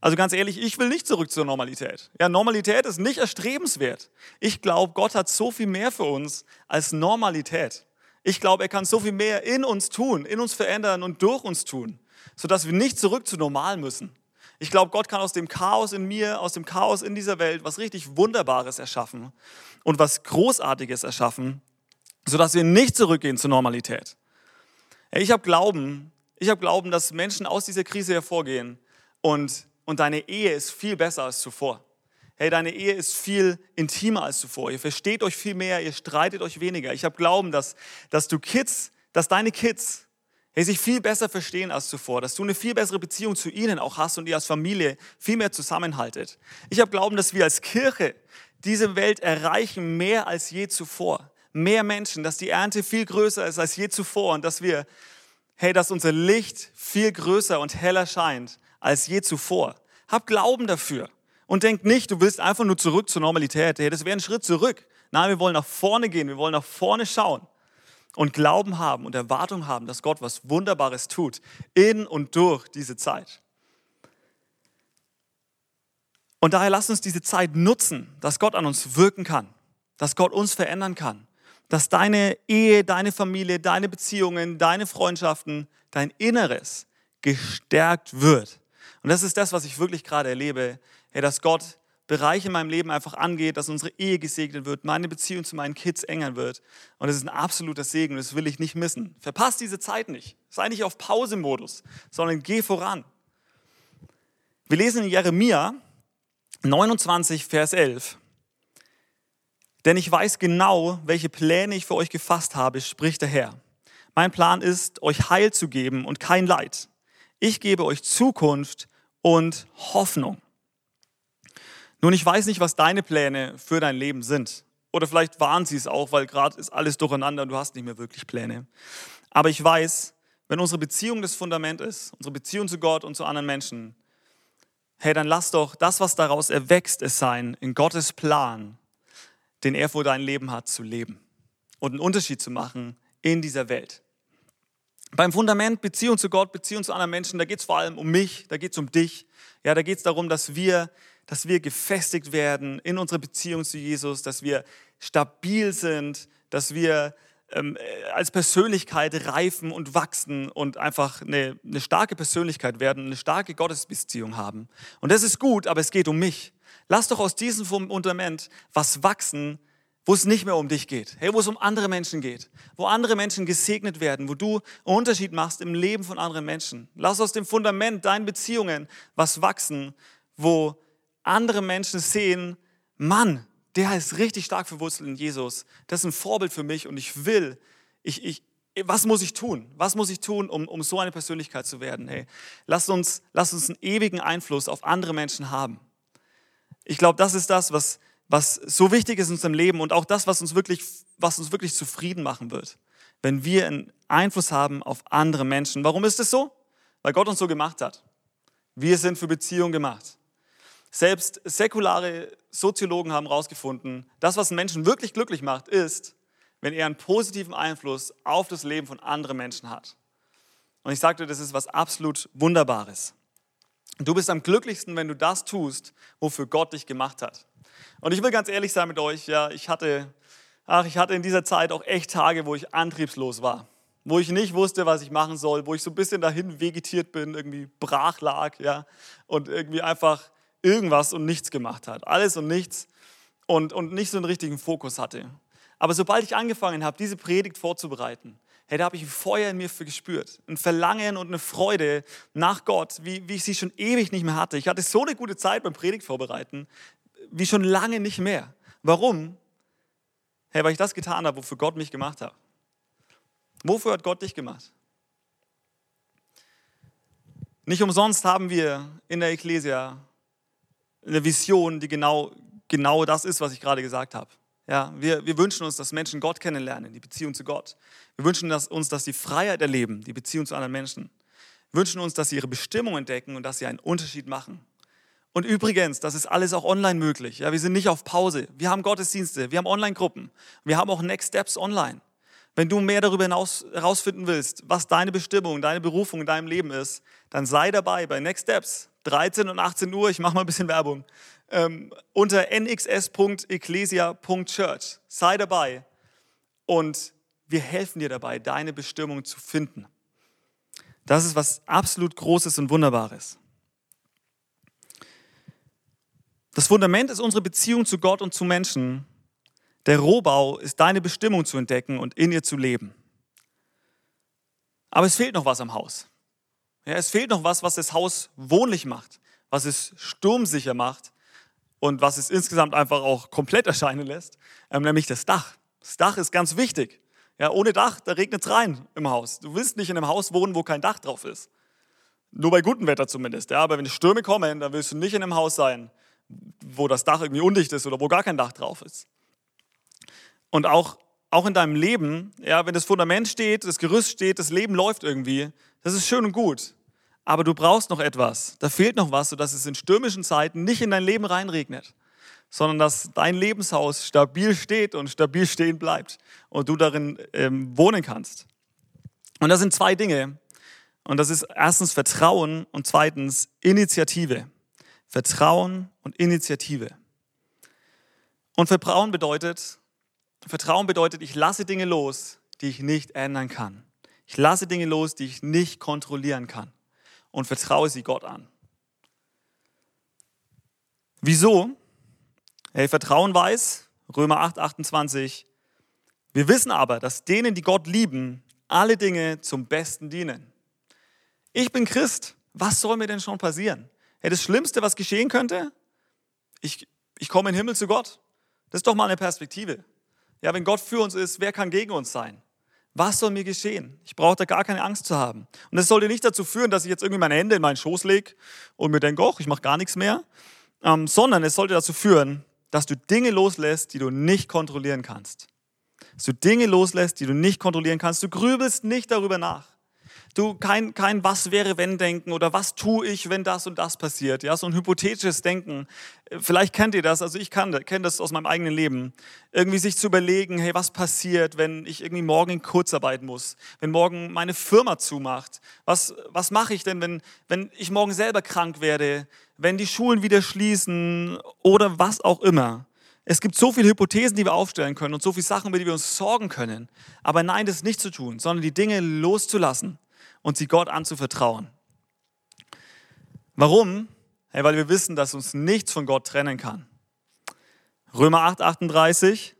Also ganz ehrlich, ich will nicht zurück zur Normalität. Ja, Normalität ist nicht erstrebenswert. Ich glaube, Gott hat so viel mehr für uns als Normalität. Ich glaube, er kann so viel mehr in uns tun, in uns verändern und durch uns tun sodass wir nicht zurück zu normal müssen. Ich glaube, Gott kann aus dem Chaos in mir, aus dem Chaos in dieser Welt was richtig Wunderbares erschaffen und was Großartiges erschaffen, sodass wir nicht zurückgehen zur Normalität. Ich habe Glauben, ich habe Glauben, dass Menschen aus dieser Krise hervorgehen und, und deine Ehe ist viel besser als zuvor. Hey, deine Ehe ist viel intimer als zuvor. Ihr versteht euch viel mehr, ihr streitet euch weniger. Ich habe Glauben, dass, dass du Kids, dass deine Kids hey, sich viel besser verstehen als zuvor, dass du eine viel bessere Beziehung zu ihnen auch hast und ihr als Familie viel mehr zusammenhaltet. Ich habe Glauben, dass wir als Kirche diese Welt erreichen mehr als je zuvor. Mehr Menschen, dass die Ernte viel größer ist als je zuvor und dass wir, hey, dass unser Licht viel größer und heller scheint als je zuvor. Hab Glauben dafür und denk nicht, du willst einfach nur zurück zur Normalität. Hey, das wäre ein Schritt zurück. Nein, wir wollen nach vorne gehen, wir wollen nach vorne schauen und Glauben haben und Erwartung haben, dass Gott was Wunderbares tut in und durch diese Zeit. Und daher lasst uns diese Zeit nutzen, dass Gott an uns wirken kann, dass Gott uns verändern kann, dass deine Ehe, deine Familie, deine Beziehungen, deine Freundschaften, dein Inneres gestärkt wird. Und das ist das, was ich wirklich gerade erlebe, hey, dass Gott Bereich in meinem Leben einfach angeht, dass unsere Ehe gesegnet wird, meine Beziehung zu meinen Kids enger wird. Und das ist ein absoluter Segen, das will ich nicht missen. Verpasst diese Zeit nicht. Sei nicht auf Pausemodus, sondern geh voran. Wir lesen in Jeremia 29, Vers 11. Denn ich weiß genau, welche Pläne ich für euch gefasst habe, spricht der Herr. Mein Plan ist, euch Heil zu geben und kein Leid. Ich gebe euch Zukunft und Hoffnung. Nun, ich weiß nicht, was deine Pläne für dein Leben sind. Oder vielleicht waren sie es auch, weil gerade ist alles durcheinander und du hast nicht mehr wirklich Pläne. Aber ich weiß, wenn unsere Beziehung das Fundament ist, unsere Beziehung zu Gott und zu anderen Menschen, hey, dann lass doch das, was daraus erwächst, es sein, in Gottes Plan, den er vor dein Leben hat, zu leben und einen Unterschied zu machen in dieser Welt. Beim Fundament Beziehung zu Gott, Beziehung zu anderen Menschen, da geht es vor allem um mich, da geht es um dich. Ja, da geht es darum, dass wir, dass wir gefestigt werden in unserer Beziehung zu Jesus, dass wir stabil sind, dass wir ähm, äh, als Persönlichkeit reifen und wachsen und einfach eine, eine starke Persönlichkeit werden, eine starke Gottesbeziehung haben. Und das ist gut, aber es geht um mich. Lass doch aus diesem Fundament was wachsen, wo es nicht mehr um dich geht, hey, wo es um andere Menschen geht, wo andere Menschen gesegnet werden, wo du einen Unterschied machst im Leben von anderen Menschen. Lass aus dem Fundament deinen Beziehungen was wachsen, wo andere Menschen sehen, Mann, der ist richtig stark verwurzelt in Jesus. Das ist ein Vorbild für mich und ich will, ich, ich, was muss ich tun? Was muss ich tun, um, um so eine Persönlichkeit zu werden? Hey, lass uns, lass uns einen ewigen Einfluss auf andere Menschen haben. Ich glaube, das ist das, was, was so wichtig ist in unserem Leben und auch das, was uns wirklich, was uns wirklich zufrieden machen wird, wenn wir einen Einfluss haben auf andere Menschen. Warum ist es so? Weil Gott uns so gemacht hat. Wir sind für Beziehungen gemacht. Selbst säkulare Soziologen haben herausgefunden, das, was einen Menschen wirklich glücklich macht, ist, wenn er einen positiven Einfluss auf das Leben von anderen Menschen hat. Und ich sagte, das ist was absolut Wunderbares. Du bist am glücklichsten, wenn du das tust, wofür Gott dich gemacht hat. Und ich will ganz ehrlich sein mit euch, ja, ich hatte, ach, ich hatte in dieser Zeit auch echt Tage, wo ich antriebslos war, wo ich nicht wusste, was ich machen soll, wo ich so ein bisschen dahin vegetiert bin, irgendwie brach lag, ja, und irgendwie einfach irgendwas und nichts gemacht hat, alles und nichts und, und nicht so einen richtigen Fokus hatte. Aber sobald ich angefangen habe, diese Predigt vorzubereiten, hey, da habe ich ein Feuer in mir für gespürt. Ein Verlangen und eine Freude nach Gott, wie, wie ich sie schon ewig nicht mehr hatte. Ich hatte so eine gute Zeit beim Predigt vorbereiten wie schon lange nicht mehr. Warum? Hey, weil ich das getan habe, wofür Gott mich gemacht hat. Wofür hat Gott dich gemacht? Nicht umsonst haben wir in der Ekklesia eine Vision, die genau, genau das ist, was ich gerade gesagt habe. Ja, wir, wir wünschen uns, dass Menschen Gott kennenlernen, die Beziehung zu Gott. Wir wünschen dass, uns, dass sie Freiheit erleben, die Beziehung zu anderen Menschen. Wir wünschen uns, dass sie ihre Bestimmung entdecken und dass sie einen Unterschied machen. Und übrigens, das ist alles auch online möglich. Ja, wir sind nicht auf Pause. Wir haben Gottesdienste, wir haben Online-Gruppen, wir haben auch Next Steps online. Wenn du mehr darüber hinaus herausfinden willst, was deine Bestimmung, deine Berufung in deinem Leben ist, dann sei dabei bei Next Steps, 13 und 18 Uhr. Ich mache mal ein bisschen Werbung. Ähm, unter nxs.ecclesia.church. Sei dabei und wir helfen dir dabei, deine Bestimmung zu finden. Das ist was absolut Großes und Wunderbares. Das Fundament ist unsere Beziehung zu Gott und zu Menschen. Der Rohbau ist deine Bestimmung zu entdecken und in ihr zu leben. Aber es fehlt noch was am Haus. Ja, es fehlt noch was, was das Haus wohnlich macht, was es sturmsicher macht und was es insgesamt einfach auch komplett erscheinen lässt, ähm, nämlich das Dach. Das Dach ist ganz wichtig. Ja, ohne Dach, da regnet es rein im Haus. Du willst nicht in einem Haus wohnen, wo kein Dach drauf ist. Nur bei gutem Wetter zumindest. Ja, aber wenn die Stürme kommen, dann willst du nicht in einem Haus sein, wo das Dach irgendwie undicht ist oder wo gar kein Dach drauf ist. Und auch, auch in deinem Leben, ja, wenn das Fundament steht, das Gerüst steht, das Leben läuft irgendwie, das ist schön und gut. Aber du brauchst noch etwas. Da fehlt noch was, sodass es in stürmischen Zeiten nicht in dein Leben reinregnet, sondern dass dein Lebenshaus stabil steht und stabil stehen bleibt und du darin ähm, wohnen kannst. Und das sind zwei Dinge. Und das ist erstens Vertrauen und zweitens Initiative. Vertrauen und Initiative. Und Vertrauen bedeutet, Vertrauen bedeutet, ich lasse Dinge los, die ich nicht ändern kann. Ich lasse Dinge los, die ich nicht kontrollieren kann und vertraue sie Gott an. Wieso? Hey, Vertrauen weiß, Römer 8, 28, wir wissen aber, dass denen, die Gott lieben, alle Dinge zum Besten dienen. Ich bin Christ, was soll mir denn schon passieren? Hey, das Schlimmste, was geschehen könnte, ich, ich komme in den Himmel zu Gott. Das ist doch mal eine Perspektive. Ja, wenn Gott für uns ist, wer kann gegen uns sein? Was soll mir geschehen? Ich brauche da gar keine Angst zu haben. Und das sollte nicht dazu führen, dass ich jetzt irgendwie meine Hände in meinen Schoß lege und mir denke, ich mache gar nichts mehr, ähm, sondern es sollte dazu führen, dass du Dinge loslässt, die du nicht kontrollieren kannst. Dass du Dinge loslässt, die du nicht kontrollieren kannst. Du grübelst nicht darüber nach. Du, kein, kein was wäre, wenn denken oder was tue ich, wenn das und das passiert. Ja, so ein hypothetisches Denken. Vielleicht kennt ihr das, also ich kenne das aus meinem eigenen Leben. Irgendwie sich zu überlegen, hey, was passiert, wenn ich irgendwie morgen in Kurzarbeit muss, wenn morgen meine Firma zumacht. Was, was mache ich denn, wenn, wenn ich morgen selber krank werde, wenn die Schulen wieder schließen oder was auch immer. Es gibt so viele Hypothesen, die wir aufstellen können und so viele Sachen, über die wir uns sorgen können. Aber nein, das nicht zu tun, sondern die Dinge loszulassen und sie Gott anzuvertrauen. Warum? Hey, weil wir wissen, dass uns nichts von Gott trennen kann. Römer 8, 38.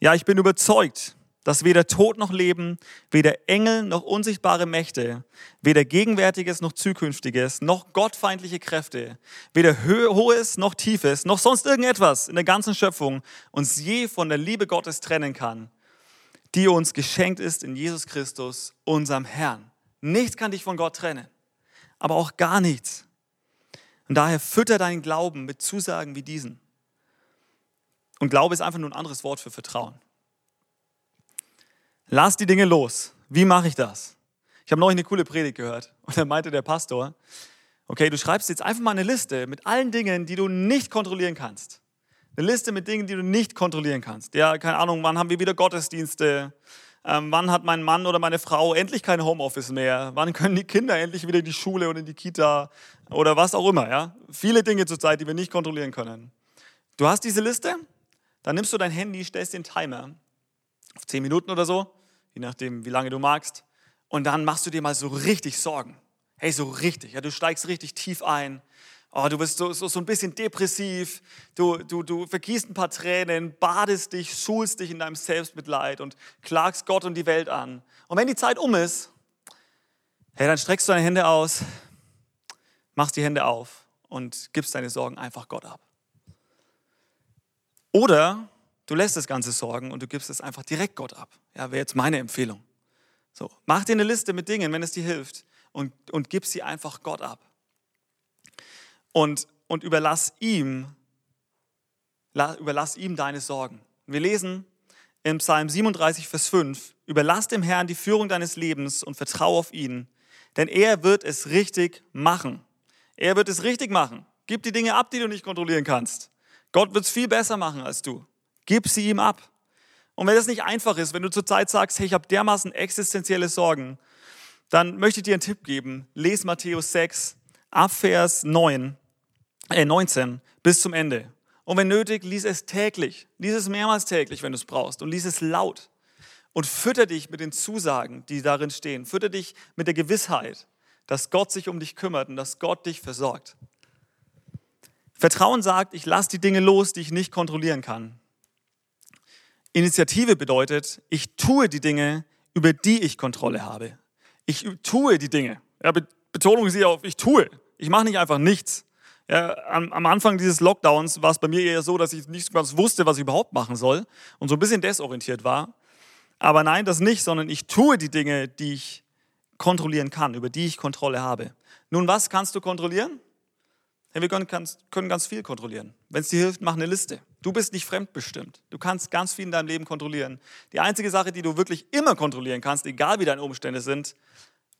Ja, ich bin überzeugt, dass weder Tod noch Leben, weder Engel noch unsichtbare Mächte, weder Gegenwärtiges noch Zukünftiges, noch gottfeindliche Kräfte, weder Hohes noch Tiefes, noch sonst irgendetwas in der ganzen Schöpfung uns je von der Liebe Gottes trennen kann, die uns geschenkt ist in Jesus Christus, unserem Herrn. Nichts kann dich von Gott trennen, aber auch gar nichts. Und daher fütter deinen Glauben mit Zusagen wie diesen. Und Glaube ist einfach nur ein anderes Wort für Vertrauen. Lass die Dinge los. Wie mache ich das? Ich habe neulich eine coole Predigt gehört und da meinte der Pastor, okay, du schreibst jetzt einfach mal eine Liste mit allen Dingen, die du nicht kontrollieren kannst. Eine Liste mit Dingen, die du nicht kontrollieren kannst. Ja, keine Ahnung, wann haben wir wieder Gottesdienste? Ähm, wann hat mein Mann oder meine Frau endlich kein Homeoffice mehr? Wann können die Kinder endlich wieder in die Schule oder in die Kita oder was auch immer? Ja? Viele Dinge zurzeit, die wir nicht kontrollieren können. Du hast diese Liste, dann nimmst du dein Handy, stellst den Timer auf 10 Minuten oder so, je nachdem, wie lange du magst, und dann machst du dir mal so richtig Sorgen. Hey, so richtig. Ja, du steigst richtig tief ein Oh, du bist so, so, so ein bisschen depressiv, du, du, du vergießt ein paar Tränen, badest dich, schulst dich in deinem Selbstmitleid und klagst Gott und die Welt an. Und wenn die Zeit um ist, hey, dann streckst du deine Hände aus, machst die Hände auf und gibst deine Sorgen einfach Gott ab. Oder du lässt das ganze Sorgen und du gibst es einfach direkt Gott ab. Ja, wäre jetzt meine Empfehlung. So, mach dir eine Liste mit Dingen, wenn es dir hilft und, und gib sie einfach Gott ab und, und überlass ihm, überlass ihm deine Sorgen. Wir lesen im Psalm 37, Vers 5, überlass dem Herrn die Führung deines Lebens und vertraue auf ihn, denn er wird es richtig machen. Er wird es richtig machen. Gib die Dinge ab, die du nicht kontrollieren kannst. Gott wird es viel besser machen als du. Gib sie ihm ab. Und wenn das nicht einfach ist, wenn du zurzeit sagst, hey, ich habe dermaßen existenzielle Sorgen, dann möchte ich dir einen Tipp geben. Lies Matthäus 6, ab Vers 9 äh 19 bis zum Ende. Und wenn nötig, lies es täglich. Lies es mehrmals täglich, wenn du es brauchst. Und lies es laut. Und fütter dich mit den Zusagen, die darin stehen. Fütter dich mit der Gewissheit, dass Gott sich um dich kümmert und dass Gott dich versorgt. Vertrauen sagt, ich lasse die Dinge los, die ich nicht kontrollieren kann. Initiative bedeutet, ich tue die Dinge, über die ich Kontrolle habe. Ich tue die Dinge. Ja, Betonung ist hier auf, ich tue. Ich mache nicht einfach nichts. Ja, am, am, Anfang dieses Lockdowns war es bei mir eher so, dass ich nicht ganz wusste, was ich überhaupt machen soll und so ein bisschen desorientiert war. Aber nein, das nicht, sondern ich tue die Dinge, die ich kontrollieren kann, über die ich Kontrolle habe. Nun, was kannst du kontrollieren? Hey, wir können ganz, können ganz viel kontrollieren. Wenn es dir hilft, mach eine Liste. Du bist nicht fremdbestimmt. Du kannst ganz viel in deinem Leben kontrollieren. Die einzige Sache, die du wirklich immer kontrollieren kannst, egal wie deine Umstände sind,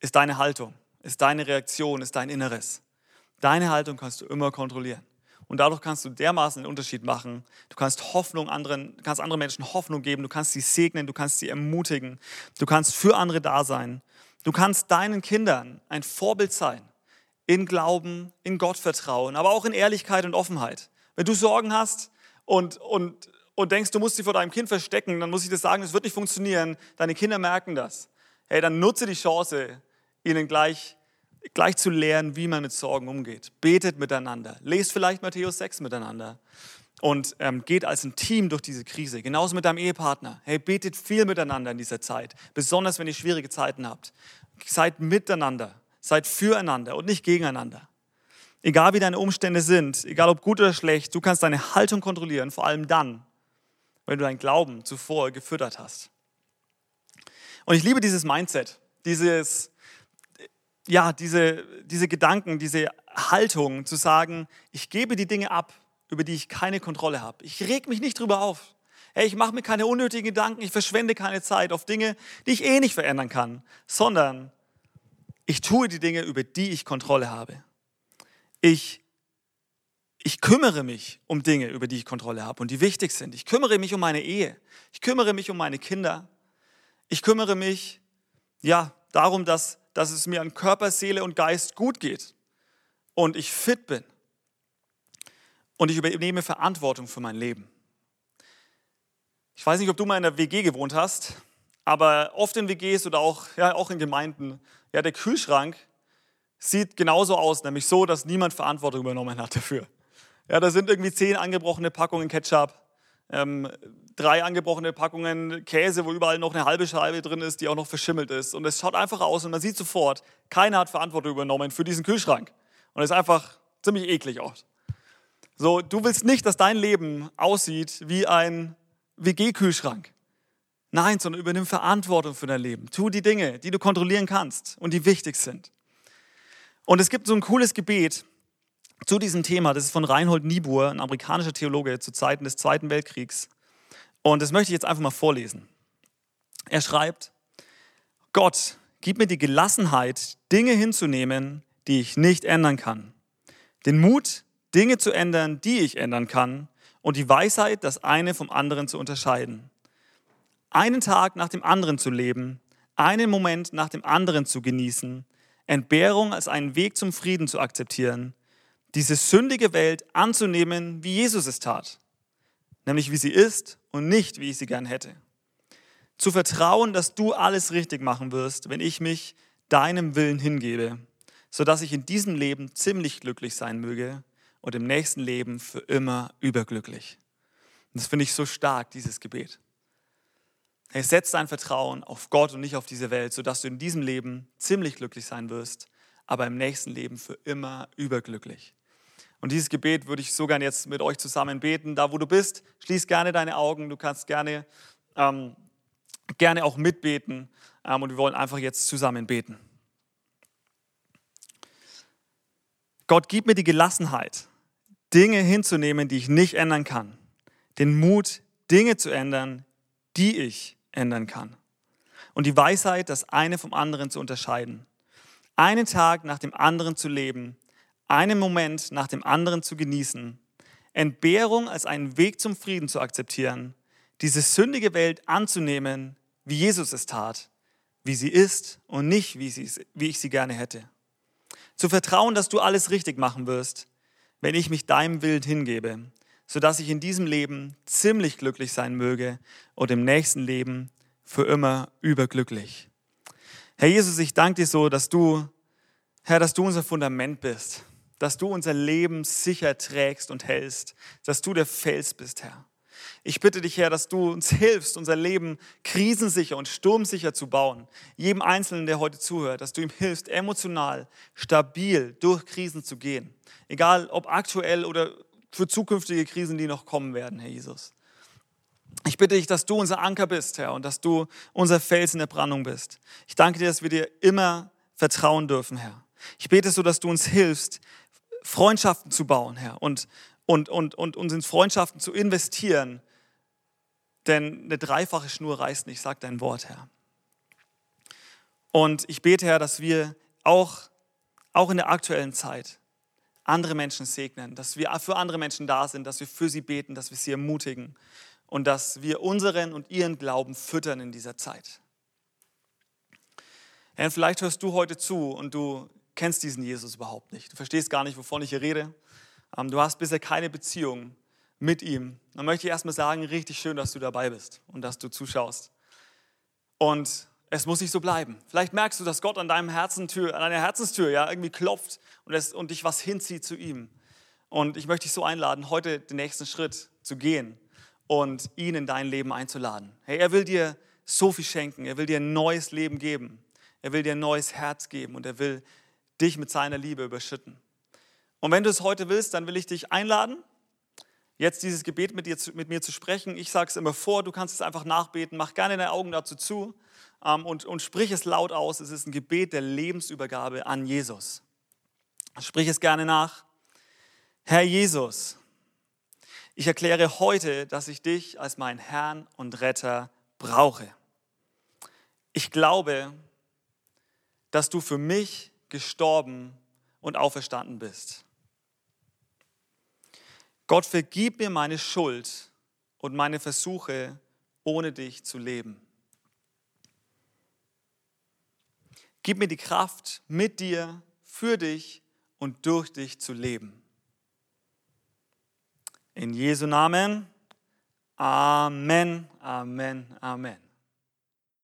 ist deine Haltung, ist deine Reaktion, ist dein Inneres. Deine Haltung kannst du immer kontrollieren. Und dadurch kannst du dermaßen einen Unterschied machen. Du kannst Hoffnung anderen, kannst anderen Menschen Hoffnung geben, du kannst sie segnen, du kannst sie ermutigen, du kannst für andere da sein. Du kannst deinen Kindern ein Vorbild sein. In Glauben, in Gottvertrauen, aber auch in Ehrlichkeit und Offenheit. Wenn du Sorgen hast und, und, und denkst, du musst sie vor deinem Kind verstecken, dann muss ich dir sagen, es wird nicht funktionieren. Deine Kinder merken das. Hey, dann nutze die Chance, ihnen gleich gleich zu lernen, wie man mit Sorgen umgeht. Betet miteinander. Lest vielleicht Matthäus 6 miteinander. Und ähm, geht als ein Team durch diese Krise. Genauso mit deinem Ehepartner. Hey, betet viel miteinander in dieser Zeit. Besonders wenn ihr schwierige Zeiten habt. Seid miteinander. Seid füreinander und nicht gegeneinander. Egal wie deine Umstände sind, egal ob gut oder schlecht, du kannst deine Haltung kontrollieren, vor allem dann, wenn du deinen Glauben zuvor gefüttert hast. Und ich liebe dieses Mindset, dieses, ja, diese, diese Gedanken, diese Haltung zu sagen, ich gebe die Dinge ab, über die ich keine Kontrolle habe. Ich reg mich nicht drüber auf. Hey, ich mache mir keine unnötigen Gedanken, ich verschwende keine Zeit auf Dinge, die ich eh nicht verändern kann, sondern Ich tue die Dinge, über die ich Kontrolle habe. Ich, ich kümmere mich um Dinge, über die ich Kontrolle habe und die wichtig sind. Ich kümmere mich um meine Ehe. Ich kümmere mich um meine Kinder. Ich kümmere mich, ja, darum, dass, dass es mir an Körper, Seele und Geist gut geht und ich fit bin. Und ich übernehme Verantwortung für mein Leben. Ich weiß nicht, ob du mal in der WG gewohnt hast, aber oft in WGs oder auch, ja, auch in Gemeinden, ja, der Kühlschrank sieht genauso aus, nämlich so, dass niemand Verantwortung übernommen hat dafür. Ja, da sind irgendwie zehn angebrochene Packungen Ketchup, ähm, drei angebrochene Packungen Käse, wo überall noch eine halbe Scheibe drin ist, die auch noch verschimmelt ist. Und es schaut einfach aus und man sieht sofort, keiner hat Verantwortung übernommen für diesen Kühlschrank. Und es ist einfach ziemlich eklig aus. So, du willst nicht, dass dein Leben aussieht wie ein WG-Kühlschrank. Nein, sondern übernimm Verantwortung für dein Leben. Tu die Dinge, die du kontrollieren kannst und die wichtig sind. Und es gibt so ein cooles Gebet zu diesem Thema. Das ist von Reinhold Niebuhr, ein amerikanischer Theologe zu Zeiten des Zweiten Weltkriegs. Und das möchte ich jetzt einfach mal vorlesen. Er schreibt, Gott, gib mir die Gelassenheit, Dinge hinzunehmen, die ich nicht ändern kann. Den Mut, Dinge zu ändern, die ich ändern kann. Und die Weisheit, das eine vom anderen zu unterscheiden einen Tag nach dem anderen zu leben, einen Moment nach dem anderen zu genießen, Entbehrung als einen Weg zum Frieden zu akzeptieren, diese sündige Welt anzunehmen, wie Jesus es tat, nämlich wie sie ist und nicht, wie ich sie gern hätte. Zu vertrauen, dass du alles richtig machen wirst, wenn ich mich deinem Willen hingebe, sodass ich in diesem Leben ziemlich glücklich sein möge und im nächsten Leben für immer überglücklich. Und das finde ich so stark, dieses Gebet. Hey, setz dein Vertrauen auf Gott und nicht auf diese Welt, sodass du in diesem Leben ziemlich glücklich sein wirst, aber im nächsten Leben für immer überglücklich. Und dieses Gebet würde ich so gerne jetzt mit euch zusammen beten. Da, wo du bist, schließ gerne deine Augen. Du kannst gerne, ähm, gerne auch mitbeten. Ähm, und wir wollen einfach jetzt zusammen beten. Gott, gib mir die Gelassenheit, Dinge hinzunehmen, die ich nicht ändern kann. Den Mut, Dinge zu ändern, die ich ändern kann. Und die Weisheit, das eine vom anderen zu unterscheiden. Einen Tag nach dem anderen zu leben, einen Moment nach dem anderen zu genießen, Entbehrung als einen Weg zum Frieden zu akzeptieren, diese sündige Welt anzunehmen, wie Jesus es tat, wie sie ist und nicht, wie, sie, wie ich sie gerne hätte. Zu vertrauen, dass du alles richtig machen wirst, wenn ich mich deinem Willen hingebe sodass ich in diesem Leben ziemlich glücklich sein möge und im nächsten Leben für immer überglücklich. Herr Jesus, ich danke dir so, dass du, Herr, dass du unser Fundament bist, dass du unser Leben sicher trägst und hältst, dass du der Fels bist, Herr. Ich bitte dich, Herr, dass du uns hilfst, unser Leben krisensicher und sturmsicher zu bauen. Jedem Einzelnen, der heute zuhört, dass du ihm hilfst, emotional, stabil durch Krisen zu gehen. Egal ob aktuell oder für zukünftige Krisen, die noch kommen werden, Herr Jesus. Ich bitte dich, dass du unser Anker bist, Herr, und dass du unser Fels in der Brandung bist. Ich danke dir, dass wir dir immer vertrauen dürfen, Herr. Ich bete so, dass du uns hilfst, Freundschaften zu bauen, Herr, und, und, und, und uns in Freundschaften zu investieren. Denn eine dreifache Schnur reißt nicht, sagt dein Wort, Herr. Und ich bete, Herr, dass wir auch, auch in der aktuellen Zeit andere Menschen segnen, dass wir für andere Menschen da sind, dass wir für sie beten, dass wir sie ermutigen und dass wir unseren und ihren Glauben füttern in dieser Zeit. Herr, vielleicht hörst du heute zu und du kennst diesen Jesus überhaupt nicht. Du verstehst gar nicht, wovon ich hier rede. Ähm, du hast bisher keine Beziehung mit ihm. Dann möchte ich erstmal sagen, richtig schön, dass du dabei bist und dass du zuschaust. Und es muss nicht so bleiben. Vielleicht merkst du, dass Gott an, deinem Herzentür, an deiner Herzenstür ja, irgendwie klopft und, es, und dich was hinzieht zu ihm. Und ich möchte dich so einladen, heute den nächsten Schritt zu gehen und ihn in dein Leben einzuladen. Hey, er will dir so viel schenken. Er will dir ein neues Leben geben. Er will dir ein neues Herz geben und er will dich mit seiner Liebe überschütten. Und wenn du es heute willst, dann will ich dich einladen, jetzt dieses Gebet mit, dir, mit mir zu sprechen. Ich sage es immer vor, du kannst es einfach nachbeten. Mach gerne deine Augen dazu zu ähm, und, und sprich es laut aus. Es ist ein Gebet der Lebensübergabe an Jesus. Sprich es gerne nach. Herr Jesus, ich erkläre heute, dass ich dich als meinen Herrn und Retter brauche. Ich glaube, dass du für mich gestorben und auferstanden bist. Gott, vergib mir meine Schuld und meine Versuche, ohne dich zu leben. Gib mir die Kraft, mit dir, für dich und durch dich zu leben. In Jesu Namen. Amen, Amen, Amen.